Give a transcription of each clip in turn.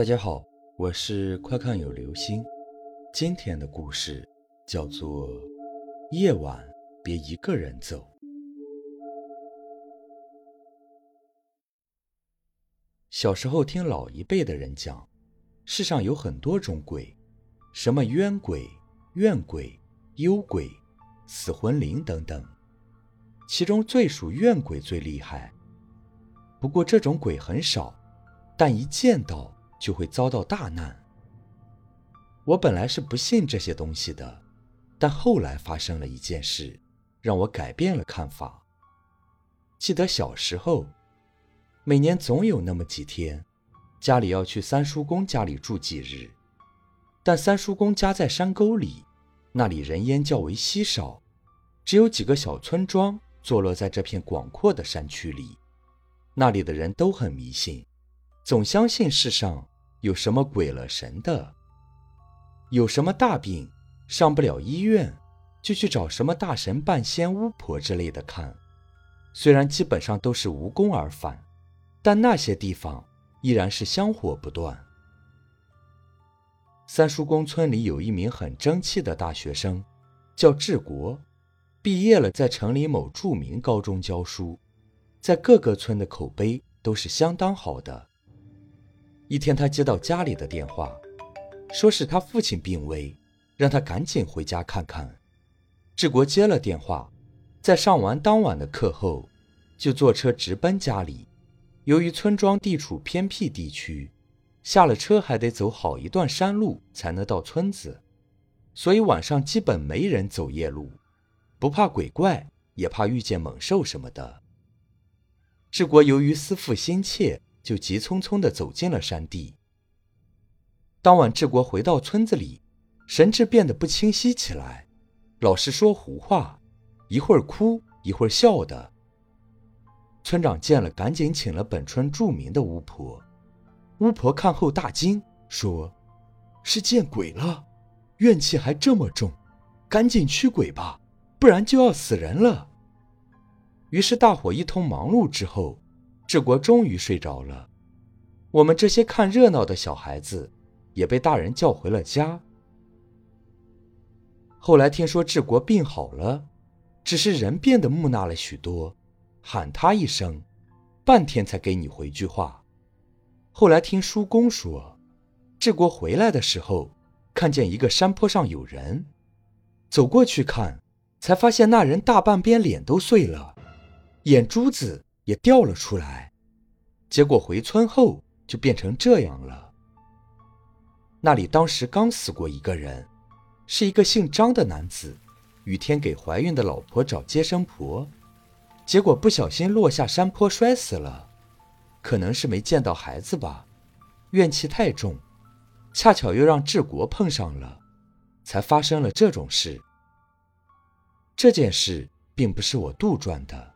大家好，我是快看有流星。今天的故事叫做《夜晚别一个人走》。小时候听老一辈的人讲，世上有很多种鬼，什么冤鬼、怨鬼、幽鬼、死魂灵等等，其中最属怨鬼最厉害。不过这种鬼很少，但一见到。就会遭到大难。我本来是不信这些东西的，但后来发生了一件事，让我改变了看法。记得小时候，每年总有那么几天，家里要去三叔公家里住几日，但三叔公家在山沟里，那里人烟较为稀少，只有几个小村庄坐落在这片广阔的山区里，那里的人都很迷信，总相信世上。有什么鬼了神的？有什么大病上不了医院，就去找什么大神、半仙、巫婆之类的看。虽然基本上都是无功而返，但那些地方依然是香火不断。三叔公村里有一名很争气的大学生，叫治国，毕业了，在城里某著名高中教书，在各个村的口碑都是相当好的。一天，他接到家里的电话，说是他父亲病危，让他赶紧回家看看。志国接了电话，在上完当晚的课后，就坐车直奔家里。由于村庄地处偏僻地区，下了车还得走好一段山路才能到村子，所以晚上基本没人走夜路，不怕鬼怪，也怕遇见猛兽什么的。志国由于思父心切。就急匆匆地走进了山地。当晚，治国回到村子里，神志变得不清晰起来，老是说胡话，一会儿哭，一会儿笑的。村长见了，赶紧请了本村著名的巫婆。巫婆看后大惊，说：“是见鬼了，怨气还这么重，赶紧驱鬼吧，不然就要死人了。”于是大伙一通忙碌之后。治国终于睡着了，我们这些看热闹的小孩子也被大人叫回了家。后来听说治国病好了，只是人变得木讷了许多，喊他一声，半天才给你回句话。后来听叔公说，治国回来的时候，看见一个山坡上有人，走过去看，才发现那人大半边脸都碎了，眼珠子。也掉了出来，结果回村后就变成这样了。那里当时刚死过一个人，是一个姓张的男子，雨天给怀孕的老婆找接生婆，结果不小心落下山坡摔死了，可能是没见到孩子吧，怨气太重，恰巧又让治国碰上了，才发生了这种事。这件事并不是我杜撰的。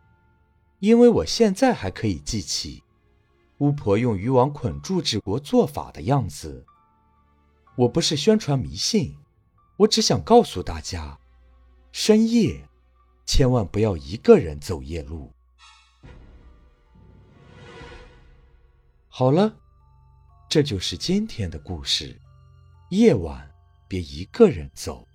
因为我现在还可以记起，巫婆用渔网捆住治国做法的样子。我不是宣传迷信，我只想告诉大家，深夜千万不要一个人走夜路。好了，这就是今天的故事。夜晚别一个人走。